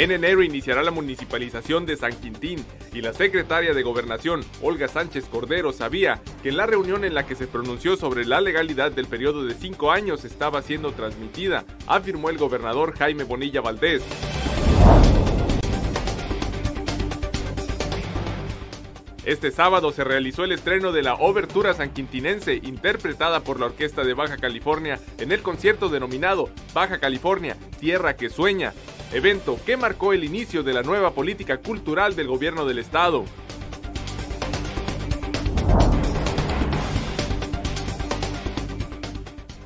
En enero iniciará la municipalización de San Quintín y la secretaria de Gobernación, Olga Sánchez Cordero, sabía que la reunión en la que se pronunció sobre la legalidad del periodo de cinco años estaba siendo transmitida, afirmó el gobernador Jaime Bonilla Valdés. Este sábado se realizó el estreno de la Obertura Sanquintinense, interpretada por la Orquesta de Baja California, en el concierto denominado Baja California, Tierra que Sueña, evento que marcó el inicio de la nueva política cultural del gobierno del estado.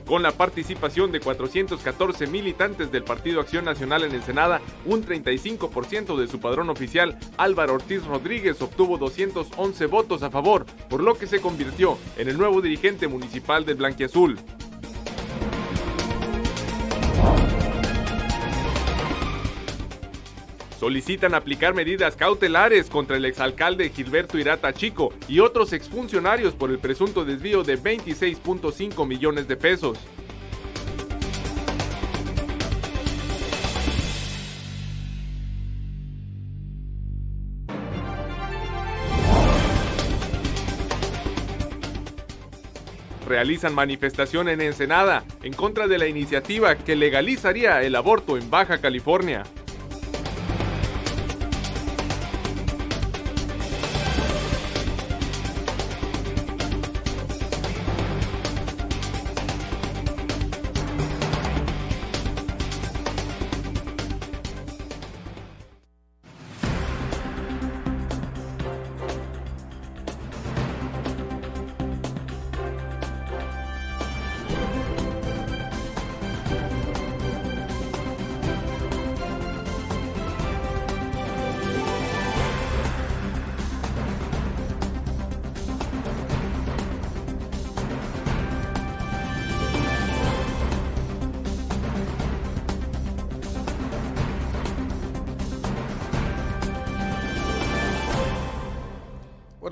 Con la participación de 414 militantes del Partido Acción Nacional en Ensenada, un 35% de su padrón oficial, Álvaro Ortiz Rodríguez, obtuvo 211 votos a favor, por lo que se convirtió en el nuevo dirigente municipal del Blanquiazul. Solicitan aplicar medidas cautelares contra el exalcalde Gilberto Irata Chico y otros exfuncionarios por el presunto desvío de 26.5 millones de pesos. realizan manifestación en Ensenada en contra de la iniciativa que legalizaría el aborto en Baja California.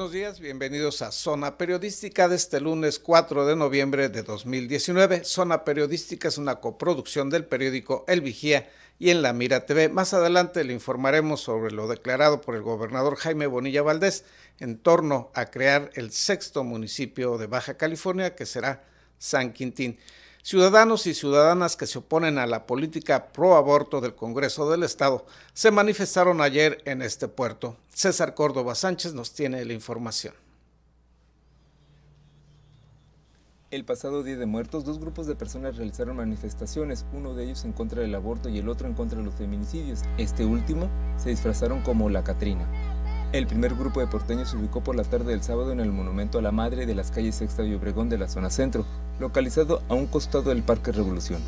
Buenos días, bienvenidos a Zona Periodística de este lunes 4 de noviembre de 2019. Zona Periodística es una coproducción del periódico El Vigía y en La Mira TV. Más adelante le informaremos sobre lo declarado por el gobernador Jaime Bonilla Valdés en torno a crear el sexto municipio de Baja California, que será San Quintín. Ciudadanos y ciudadanas que se oponen a la política pro aborto del Congreso del Estado se manifestaron ayer en este puerto. César Córdoba Sánchez nos tiene la información. El pasado Día de Muertos, dos grupos de personas realizaron manifestaciones, uno de ellos en contra del aborto y el otro en contra de los feminicidios. Este último se disfrazaron como la Catrina. El primer grupo de porteños se ubicó por la tarde del sábado en el Monumento a la Madre de las calles Sexta y Obregón de la zona centro, localizado a un costado del Parque Revolución.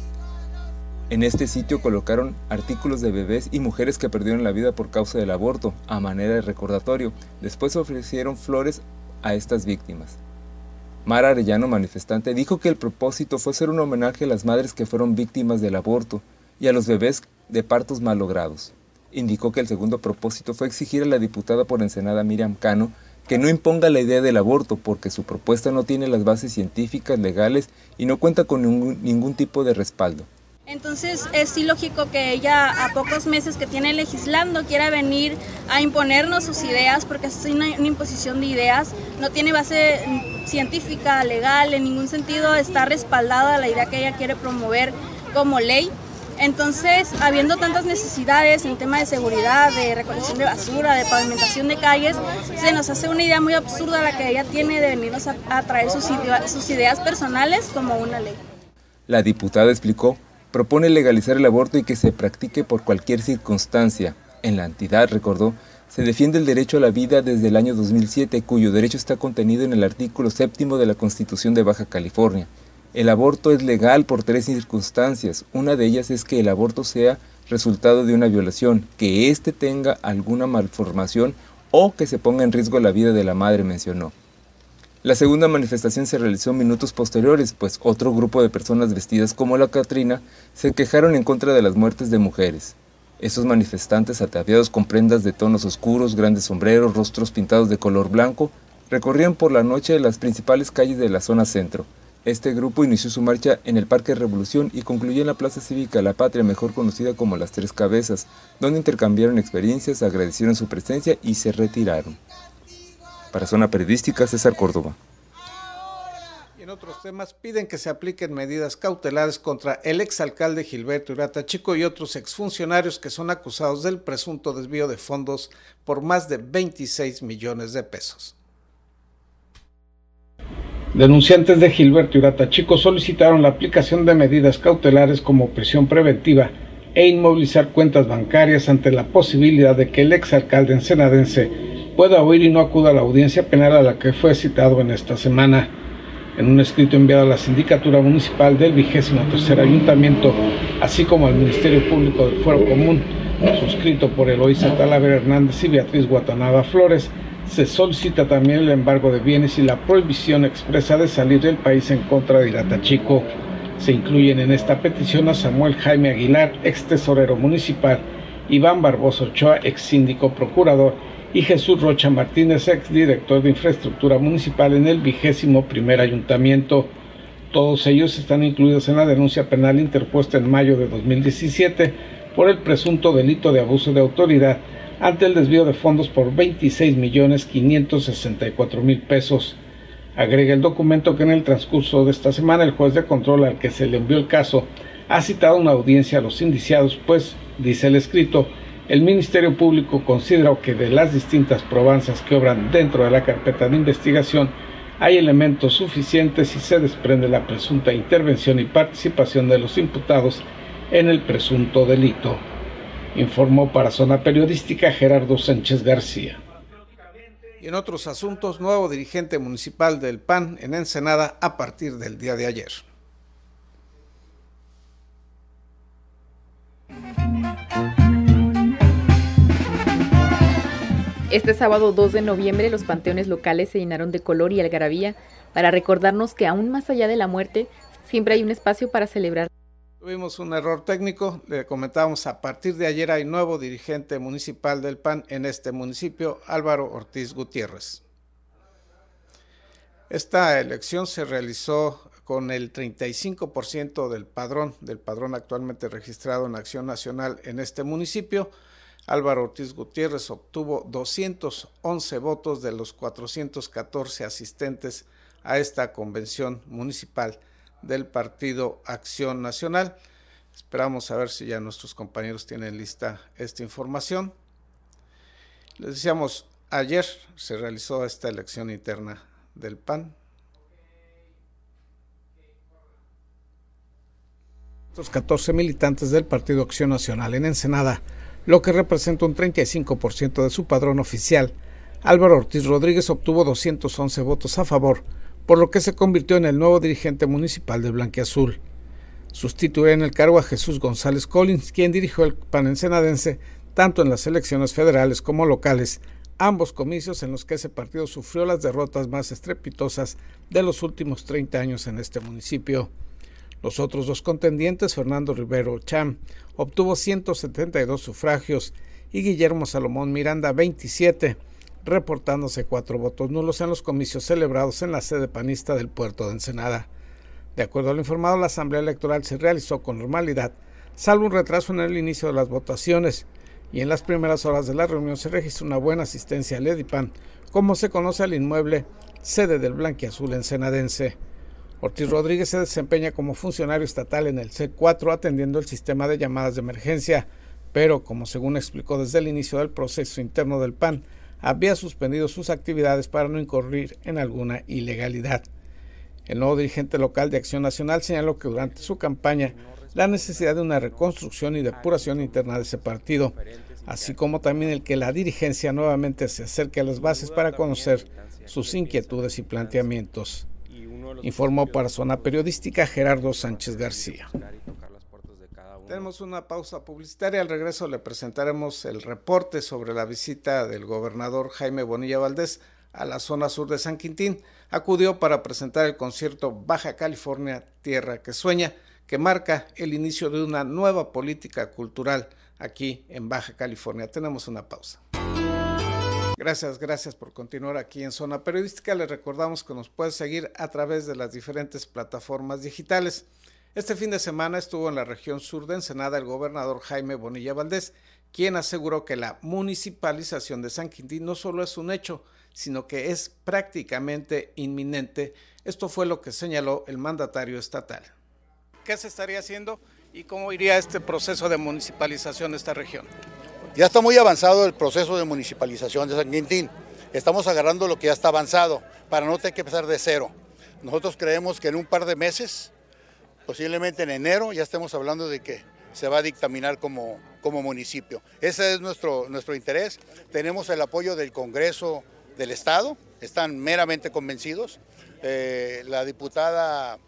En este sitio colocaron artículos de bebés y mujeres que perdieron la vida por causa del aborto, a manera de recordatorio. Después ofrecieron flores a estas víctimas. Mara Arellano, manifestante, dijo que el propósito fue ser un homenaje a las madres que fueron víctimas del aborto y a los bebés de partos malogrados indicó que el segundo propósito fue exigir a la diputada por Ensenada Miriam Cano que no imponga la idea del aborto porque su propuesta no tiene las bases científicas, legales y no cuenta con ningún, tipo de respaldo. Entonces es ilógico que ella a pocos meses que tiene legislando quiera venir a imponernos sus ideas porque es una, una imposición de ideas, no tiene base científica, legal, en ningún sentido está respaldada la idea que ella quiere promover como ley. Entonces, habiendo tantas necesidades en tema de seguridad, de recolección de basura, de pavimentación de calles, se nos hace una idea muy absurda la que ella tiene de venirnos a, traer sus, sus ideas personales como una ley. La diputada explicó, propone legalizar el aborto y que se practique por cualquier circunstancia. En la entidad, recordó, se defiende el derecho a la vida desde el año 2007, cuyo derecho está contenido en el artículo séptimo de la Constitución de Baja California. El aborto es legal por tres circunstancias. Una de ellas es que el aborto sea resultado de una violación, que éste tenga alguna malformación o que se ponga en riesgo la vida de la madre, mencionó. La segunda manifestación se realizó minutos posteriores, pues otro grupo de personas vestidas como la Catrina se quejaron en contra de las muertes de mujeres. Esos manifestantes ataviados con prendas de tonos oscuros, grandes sombreros, rostros pintados de color blanco, recorrían por la noche las principales calles de la zona centro, Este grupo inició su marcha en el Parque Revolución y concluyó en la Plaza Cívica La Patria, mejor conocida como Las Tres Cabezas, donde intercambiaron experiencias, agradecieron su presencia y se retiraron. Para Zona Periodística, César Córdoba. En otros temas, piden que se apliquen medidas cautelares contra el exalcalde Gilberto Urata Chico y otros exfuncionarios que son acusados del presunto desvío de fondos por más de 26 millones de pesos. Denunciantes de Gilberto Urata Chico solicitaron la aplicación de medidas cautelares como prisión preventiva e inmovilizar cuentas bancarias ante la posibilidad de que el exalcalde ensenadense pueda huir y no acuda a la audiencia penal a la que fue citado en esta semana. En un escrito enviado a la Sindicatura Municipal del vigésimo tercer Ayuntamiento, así como al Ministerio Público del Fuero Común, suscrito por Eloísa Talavera Hernández y Beatriz Guatanaba Flores, se solicita también el embargo de bienes y la prohibición expresa de salir del país en contra de Iratachico. Se incluyen en esta petición a Samuel Jaime Aguilar, ex tesorero municipal, Iván Barbosa Ochoa, ex síndico procurador, y Jesús Rocha Martínez, ex director de infraestructura municipal en el vigésimo primer ayuntamiento. Todos ellos están incluidos en la denuncia penal interpuesta en mayo de 2017 por el presunto delito de abuso de autoridad ante el desvío de fondos por 26 millones 564 mil pesos. Agrega el documento que en el transcurso de esta semana el juez de control al que se le envió el caso ha citado una audiencia a los indiciados, pues, dice el escrito, el Ministerio Público consideró que de las distintas probanzas que obran dentro de la carpeta de investigación hay elementos suficientes y se desprende la presunta intervención y participación de los imputados en el presunto delito informó para Zona Periodística Gerardo Sánchez García. Y en otros asuntos, nuevo dirigente municipal del PAN en Ensenada a partir del día de ayer. Este sábado 2 de noviembre los panteones locales se llenaron de color y algarabía para recordarnos que aún más allá de la muerte siempre hay un espacio para celebrar. Tuvimos un error técnico, le comentábamos a partir de ayer hay nuevo dirigente municipal del PAN en este municipio, Álvaro Ortiz Gutiérrez. Esta elección se realizó con el 35% del padrón, del padrón actualmente registrado en Acción Nacional en este municipio. Álvaro Ortiz Gutiérrez obtuvo 211 votos de los 414 asistentes a esta convención municipal del Partido Acción Nacional. Esperamos a ver si ya nuestros compañeros tienen lista esta información. Les decíamos, ayer se realizó esta elección interna del PAN. Los 14 militantes del Partido Acción Nacional en Ensenada, lo que representa un 35% de su padrón oficial. Álvaro Ortiz Rodríguez obtuvo 211 votos a favor, por lo que se convirtió en el nuevo dirigente municipal de Blanquiazul. Sustituyó en el cargo a Jesús González Collins, quien dirigió el PAN ensenadense tanto en las elecciones federales como locales, ambos comicios en los que ese partido sufrió las derrotas más estrepitosas de los últimos 30 años en este municipio. Los otros dos contendientes, Fernando Rivero Cham, obtuvo 172 sufragios y Guillermo Salomón Miranda 27, reportándose cuatro votos nulos en los comicios celebrados en la sede panista del puerto de Ensenada. De acuerdo a lo informado, la Asamblea Electoral se realizó con normalidad, salvo un retraso en el inicio de las votaciones, y en las primeras horas de la reunión se registró una buena asistencia al Edipan, como se conoce al inmueble sede del Blanquiazul ensenadense. Ortiz Rodríguez se desempeña como funcionario estatal en el C4 atendiendo el sistema de llamadas de emergencia, pero como según explicó desde el inicio del proceso interno del PAN, había suspendido sus actividades para no incurrir en alguna ilegalidad. El nuevo dirigente local de Acción Nacional señaló que durante su campaña la necesidad de una reconstrucción y depuración interna de ese partido, así como también el que la dirigencia nuevamente se acerque a las bases para conocer sus inquietudes y planteamientos. Informó para Zona Periodística Gerardo Sánchez García. Tenemos una pausa publicitaria. Al regreso le presentaremos el reporte sobre la visita del gobernador Jaime Bonilla Valdés a la zona sur de San Quintín. Acudió para presentar el concierto Baja California, Tierra que Sueña, que marca el inicio de una nueva política cultural aquí en Baja California. Tenemos una pausa. Gracias, gracias por continuar aquí en Zona Periodística. Les recordamos que nos puede seguir a través de las diferentes plataformas digitales. Este fin de semana estuvo en la región sur de Ensenada el gobernador Jaime Bonilla Valdés, quien aseguró que la municipalización de San Quintín no solo es un hecho, sino que es prácticamente inminente. Esto fue lo que señaló el mandatario estatal. ¿Qué se estaría haciendo y cómo iría este proceso de municipalización de esta región? Ya está muy avanzado el proceso de municipalización de San Quintín. Estamos agarrando lo que ya está avanzado para no tener que empezar de cero. Nosotros creemos que en un par de meses, posiblemente en enero, ya estemos hablando de que se va a dictaminar como, como municipio. Ese es nuestro, nuestro interés. Tenemos el apoyo del Congreso del Estado, están meramente convencidos. Eh, la diputada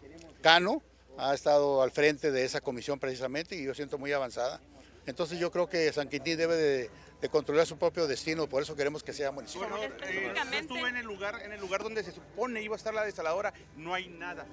Cano ha estado al frente de esa comisión precisamente y yo siento muy avanzada. Entonces yo creo que San Quintín debe de, controlar su propio destino, por eso queremos que sea municipio. Bueno, eh, estuve en el lugar, en el lugar donde se supone iba a estar la desaladora, no hay nada,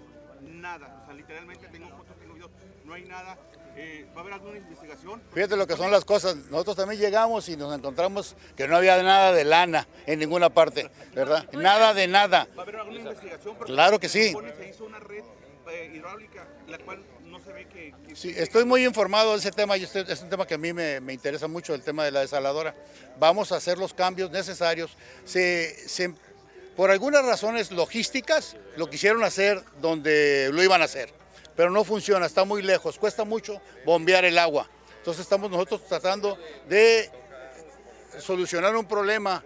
nada. O sea, literalmente tengo fotos, tengo videos, no hay nada. Eh, ¿Va a haber alguna investigación? Fíjate lo que son las cosas. Nosotros también llegamos y nos encontramos que no había nada de lana en ninguna parte, ¿verdad? Nada de nada. ¿Va a haber alguna investigación? Claro que sí. Se hizo una red eh, hidráulica, la cual no se ve que... Sí, estoy muy informado de ese tema y es un tema que a mí me, interesa mucho, el tema de la desaladora. Vamos a hacer los cambios necesarios. Por algunas razones logísticas lo quisieron hacer donde lo iban a hacer, pero no funciona, está muy lejos, cuesta mucho bombear el agua. Entonces estamos nosotros tratando de solucionar un problema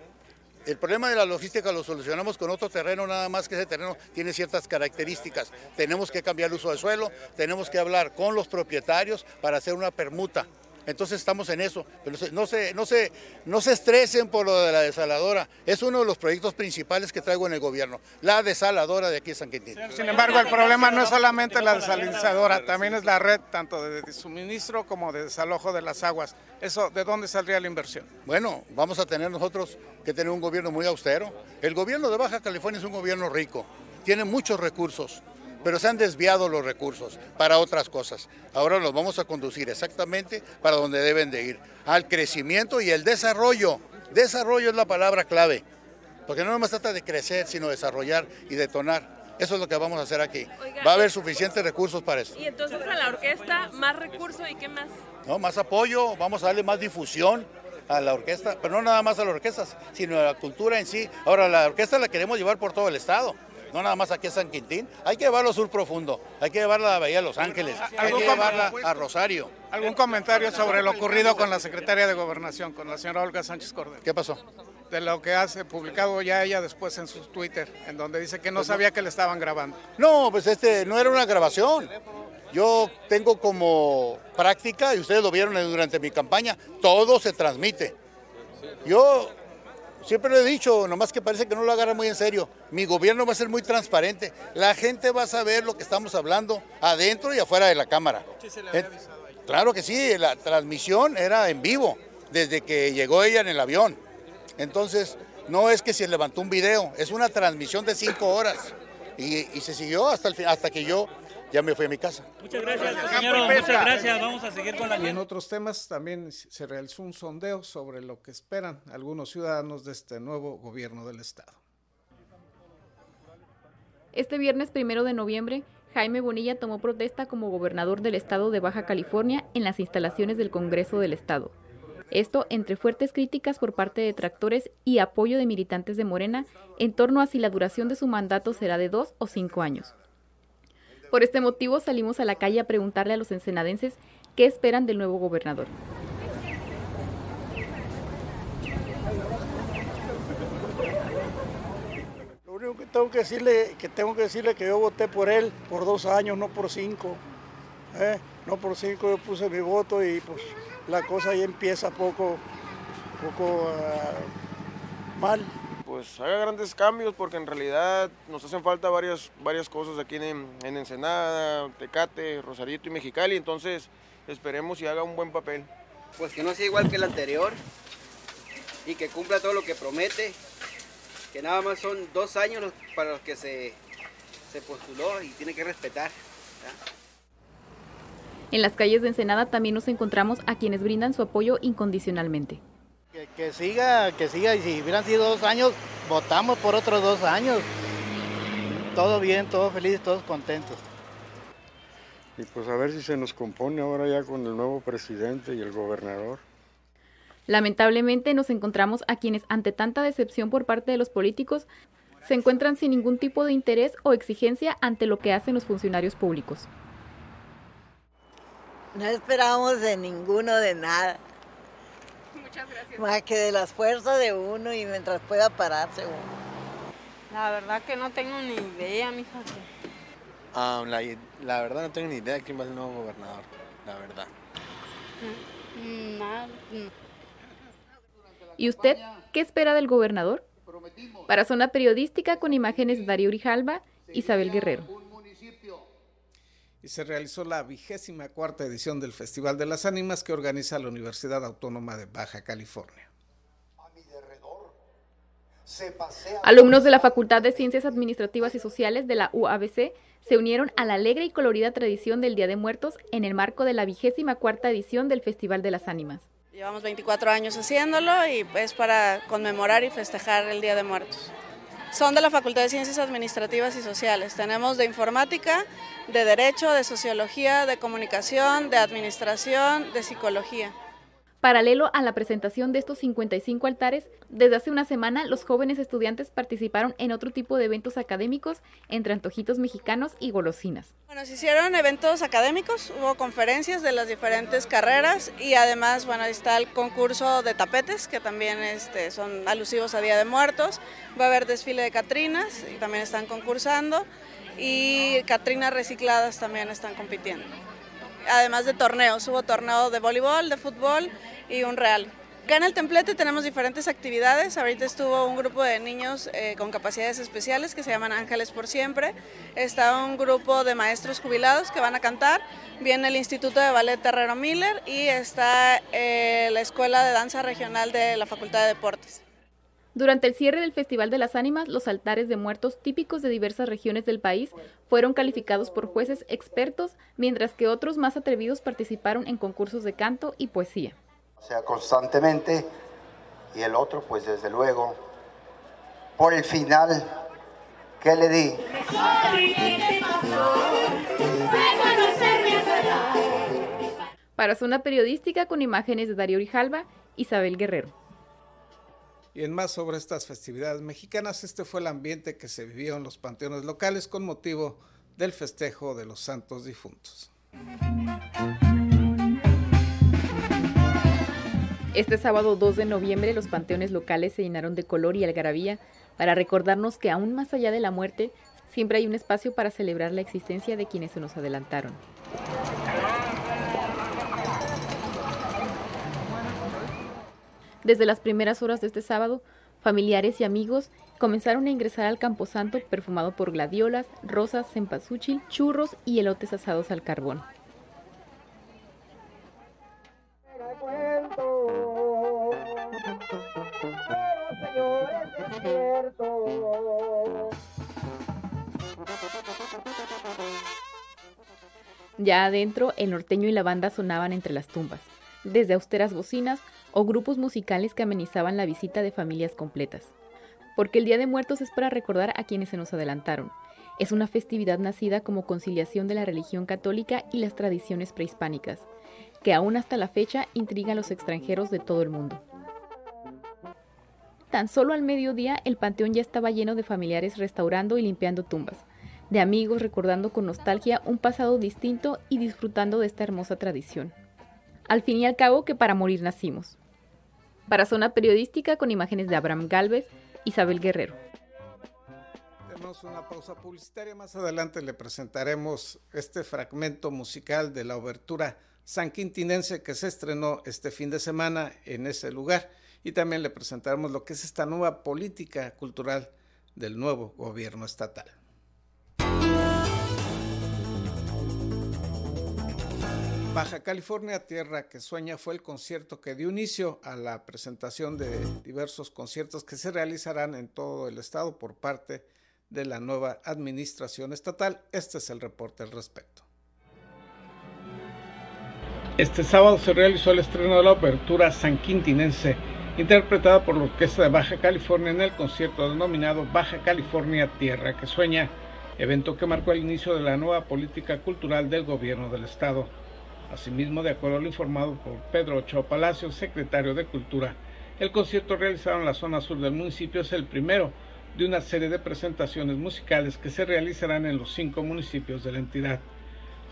el problema de la logística lo solucionamos con otro terreno, nada más que ese terreno tiene ciertas características. Tenemos que cambiar el uso del suelo, tenemos que hablar con los propietarios para hacer una permuta. Entonces estamos en eso. Pero no se, no, se, no se estresen por lo de la desaladora. Es uno de los proyectos principales que traigo en el gobierno. La desaladora de aquí de San Quintín. Sin embargo, el problema no es solamente la desalinizadora, también es la red tanto de suministro como de desalojo de las aguas. Eso, ¿De dónde saldría la inversión? Bueno, vamos a tener nosotros que tener un gobierno muy austero. El gobierno de Baja California es un gobierno rico, tiene muchos recursos pero se han desviado los recursos para otras cosas. Ahora los vamos a conducir exactamente para donde deben de ir, al crecimiento y el desarrollo. Desarrollo es la palabra clave, porque no más trata de crecer, sino desarrollar y detonar. Eso es lo que vamos a hacer aquí. Va a haber suficientes recursos para eso. Y entonces a la orquesta, más recursos y qué más? No, más apoyo, vamos a darle más difusión a la orquesta, pero no nada más a las orquestas, sino a la cultura en sí. Ahora, la orquesta la queremos llevar por todo el estado no nada más aquí a San Quintín, hay que llevarlo a Sur Profundo, hay que llevarla a Bahía de Los Ángeles, hay que llevarla a Rosario. ¿Algún comentario sobre lo ocurrido con la secretaria de Gobernación, con la señora Olga Sánchez Cordero? ¿Qué pasó? De lo que hace publicado ya ella después en su Twitter, en donde dice que no pues sabía que le estaban grabando. No, pues este no era una grabación. Yo tengo como práctica, y ustedes lo vieron durante mi campaña, todo se transmite. Yo Siempre lo he dicho, nomás que parece que no lo agarra muy en serio. Mi gobierno va a ser muy transparente. La gente va a saber lo que estamos hablando adentro y afuera de la Cámara. Eh, claro que sí, la transmisión era en vivo, desde que llegó ella en el avión. Entonces, no es que se levantó un video, es una transmisión de cinco horas. Y, se siguió hasta, el, hasta que yo ya me fui a mi casa. Muchas gracias, señor. Muchas gracias. Vamos a seguir con la. Y en otros temas también se realizó un sondeo sobre lo que esperan algunos ciudadanos de este nuevo gobierno del Estado. Este viernes primero de noviembre, Jaime Bonilla tomó protesta como gobernador del estado de Baja California en las instalaciones del Congreso del Estado. Esto entre fuertes críticas por parte de tractores y apoyo de militantes de Morena en torno a si la duración de su mandato será de dos o cinco años. Por este motivo salimos a la calle a preguntarle a los ensenadenses qué esperan del nuevo gobernador. Lo único que tengo que decirle que tengo que decirle que yo voté por él por dos años, no por cinco. ¿eh? No por cinco yo puse mi voto y pues la cosa ahí empieza poco, poco uh, mal pues haga grandes cambios porque en realidad nos hacen falta varias, varias cosas aquí en, en Ensenada, Tecate, Rosarito y Mexicali, entonces esperemos y haga un buen papel. Pues que no sea igual que el anterior y que cumpla todo lo que promete, que nada más son dos años para los que se, se postuló y tiene que respetar. En las calles de Ensenada también nos encontramos a quienes brindan su apoyo incondicionalmente Que siga, que siga, y si hubieran sido dos años, votamos por otros dos años. Todo bien, todo feliz, todos contentos. Y pues a ver si se nos compone ahora ya con el nuevo presidente y el gobernador. Lamentablemente nos encontramos a quienes ante tanta decepción por parte de los políticos se encuentran sin ningún tipo de interés o exigencia ante lo que hacen los funcionarios públicos. No esperamos de ninguno de nada. Muchas gracias. Más que de las fuerzas de uno y mientras pueda pararse uno. La verdad que no tengo ni idea, mija. Ah, la, la verdad no tengo ni idea de quién va a ser el nuevo gobernador, la verdad. Nada. ¿Y usted qué espera del gobernador? Para Zona Periodística con imágenes de Darío Urijalba, Isabel Guerrero. Y se realizó la vigésima cuarta edición del Festival de las Ánimas que organiza la Universidad Autónoma de Baja California. Alumnos de la Facultad de Ciencias Administrativas y Sociales de la UABC se unieron a la alegre y colorida tradición del Día de Muertos en el marco de la vigésima cuarta edición del Festival de las Ánimas. Llevamos 24 años haciéndolo y es para conmemorar y festejar el Día de Muertos. Son de la Facultad de Ciencias Administrativas y Sociales. Tenemos de informática, de derecho, de sociología, de comunicación, de administración, de psicología. Paralelo a la presentación de estos 55 altares, desde hace una semana los jóvenes estudiantes participaron en otro tipo de eventos académicos entre antojitos mexicanos y golosinas. Bueno, se hicieron eventos académicos, hubo conferencias de las diferentes carreras y además, bueno, ahí está el concurso de tapetes que también este, son alusivos a Día de Muertos. Va a haber desfile de Catrinas y también están concursando y Catrinas recicladas también están compitiendo además de torneos. Hubo torneo de voleibol, de fútbol y un real. Acá en el templete tenemos diferentes actividades. Ahorita estuvo un grupo de niños eh, con capacidades especiales que se llaman Ángeles por Siempre. Está un grupo de maestros jubilados que van a cantar. Viene el Instituto de Ballet Terrero Miller y está eh, la Escuela de Danza Regional de la Facultad de Deportes. Durante el cierre del Festival de las Ánimas, los altares de muertos típicos de diversas regiones del país fueron calificados por jueces expertos, mientras que otros más atrevidos participaron en concursos de canto y poesía. O sea, constantemente, y el otro, pues desde luego, por el final, ¿qué le di? Para Zona Periodística con imágenes de Darío Rijalba, Isabel Guerrero. Y en más sobre estas festividades mexicanas, este fue el ambiente que se vivió en los panteones locales con motivo del festejo de los santos difuntos. Este sábado 2 de noviembre los panteones locales se llenaron de color y algarabía para recordarnos que aún más allá de la muerte, siempre hay un espacio para celebrar la existencia de quienes se nos adelantaron. Desde las primeras horas de este sábado, familiares y amigos comenzaron a ingresar al camposanto perfumado por gladiolas, rosas, cempasúchil, churros y elotes asados al carbón. Ya adentro, el norteño y la banda sonaban entre las tumbas, desde austeras bocinas o grupos musicales que amenizaban la visita de familias completas. Porque el Día de Muertos es para recordar a quienes se nos adelantaron. Es una festividad nacida como conciliación de la religión católica y las tradiciones prehispánicas, que aún hasta la fecha intriga a los extranjeros de todo el mundo. Tan solo al mediodía el panteón ya estaba lleno de familiares restaurando y limpiando tumbas, de amigos recordando con nostalgia un pasado distinto y disfrutando de esta hermosa tradición. Al fin y al cabo que para morir nacimos. Para Zona Periodística con imágenes de Abraham Galvez, Isabel Guerrero. Tenemos una pausa publicitaria. Más adelante le presentaremos este fragmento musical de la obertura San Quintinense que se estrenó este fin de semana en ese lugar. Y también le presentaremos lo que es esta nueva política cultural del nuevo gobierno estatal. Baja California, Tierra que Sueña fue el concierto que dio inicio a la presentación de diversos conciertos que se realizarán en todo el estado por parte de la nueva administración estatal. Este es el reporte al respecto. Este sábado se realizó el estreno de la apertura San Quintinense interpretada por la Orquesta de Baja California en el concierto denominado Baja California Tierra que Sueña, evento que marcó el inicio de la nueva política cultural del gobierno del estado. Asimismo, de acuerdo a lo informado por Pedro Ochoa Palacios, secretario de Cultura, el concierto realizado en la zona sur del municipio es el primero de una serie de presentaciones musicales que se realizarán en los cinco municipios de la entidad.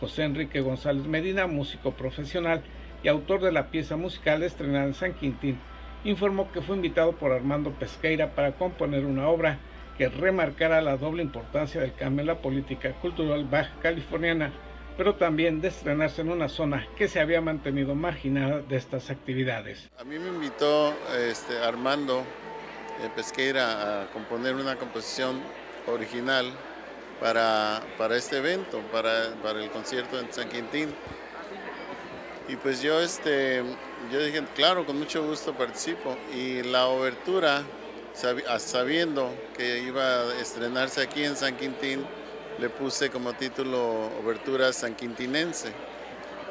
José Enrique González Medina, músico profesional y autor de la pieza musical estrenada en San Quintín, informó que fue invitado por Armando Pesqueira para componer una obra que remarcara la doble importancia del cambio en la política cultural baja californiana, pero también de estrenarse en una zona que se había mantenido marginada de estas actividades. A mí me invitó este, Armando eh, Pesqueira a componer una composición original para, para este evento, para, para, el concierto en San Quintín. Y pues yo, este, yo dije, claro, con mucho gusto participo. Y la obertura, sabiendo que iba a estrenarse aquí en San Quintín, le puse como título Obertura Sanquintinense.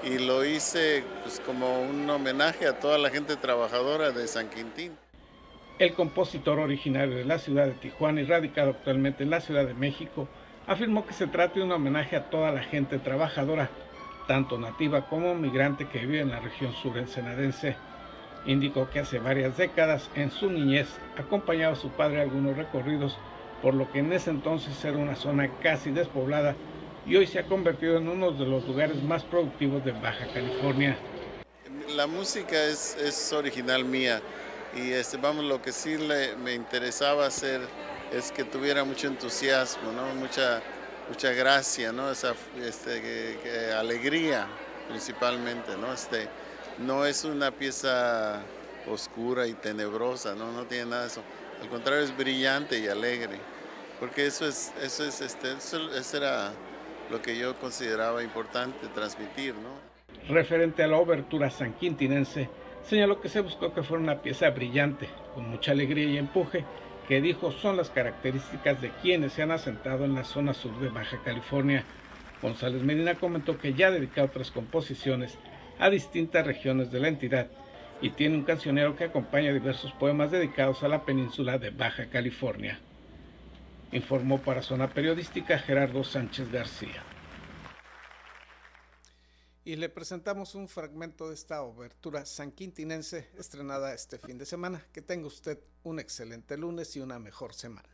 Y lo hice pues, como un homenaje a toda la gente trabajadora de San Quintín. El compositor originario de la ciudad de Tijuana y radicado actualmente en la Ciudad de México, afirmó que se trata de un homenaje a toda la gente trabajadora, tanto nativa como migrante que vive en la región sur ensenadense. Indicó que hace varias décadas, en su niñez, acompañaba a su padre a algunos recorridos, por lo que en ese entonces era una zona casi despoblada y hoy se ha convertido en uno de los lugares más productivos de Baja California. La música es, original mía y este, vamos, lo que sí me interesaba hacer es que tuviera mucho entusiasmo, ¿no? mucha, mucha gracia, ¿no? Esa este, alegría principalmente. ¿no? Este, no es una pieza oscura y tenebrosa, ¿no? no tiene nada de eso. Al contrario, es brillante y alegre, porque eso, es, eso, es, este, eso, era lo que yo consideraba importante transmitir. ¿no? Referente a la obertura sanquintinense, señaló que se buscó que fuera una pieza brillante, con mucha alegría y empuje, que dijo son las características de quienes se han asentado en la zona sur de Baja California. González Medina comentó que ya ha dedicado otras composiciones a distintas regiones de la entidad y tiene un cancionero que acompaña diversos poemas dedicados a la península de Baja California. Informó para Zona Periodística Gerardo Sánchez García y le presentamos un fragmento de esta obertura sanquintinense estrenada este fin de semana. Que tenga usted un excelente lunes y una mejor semana.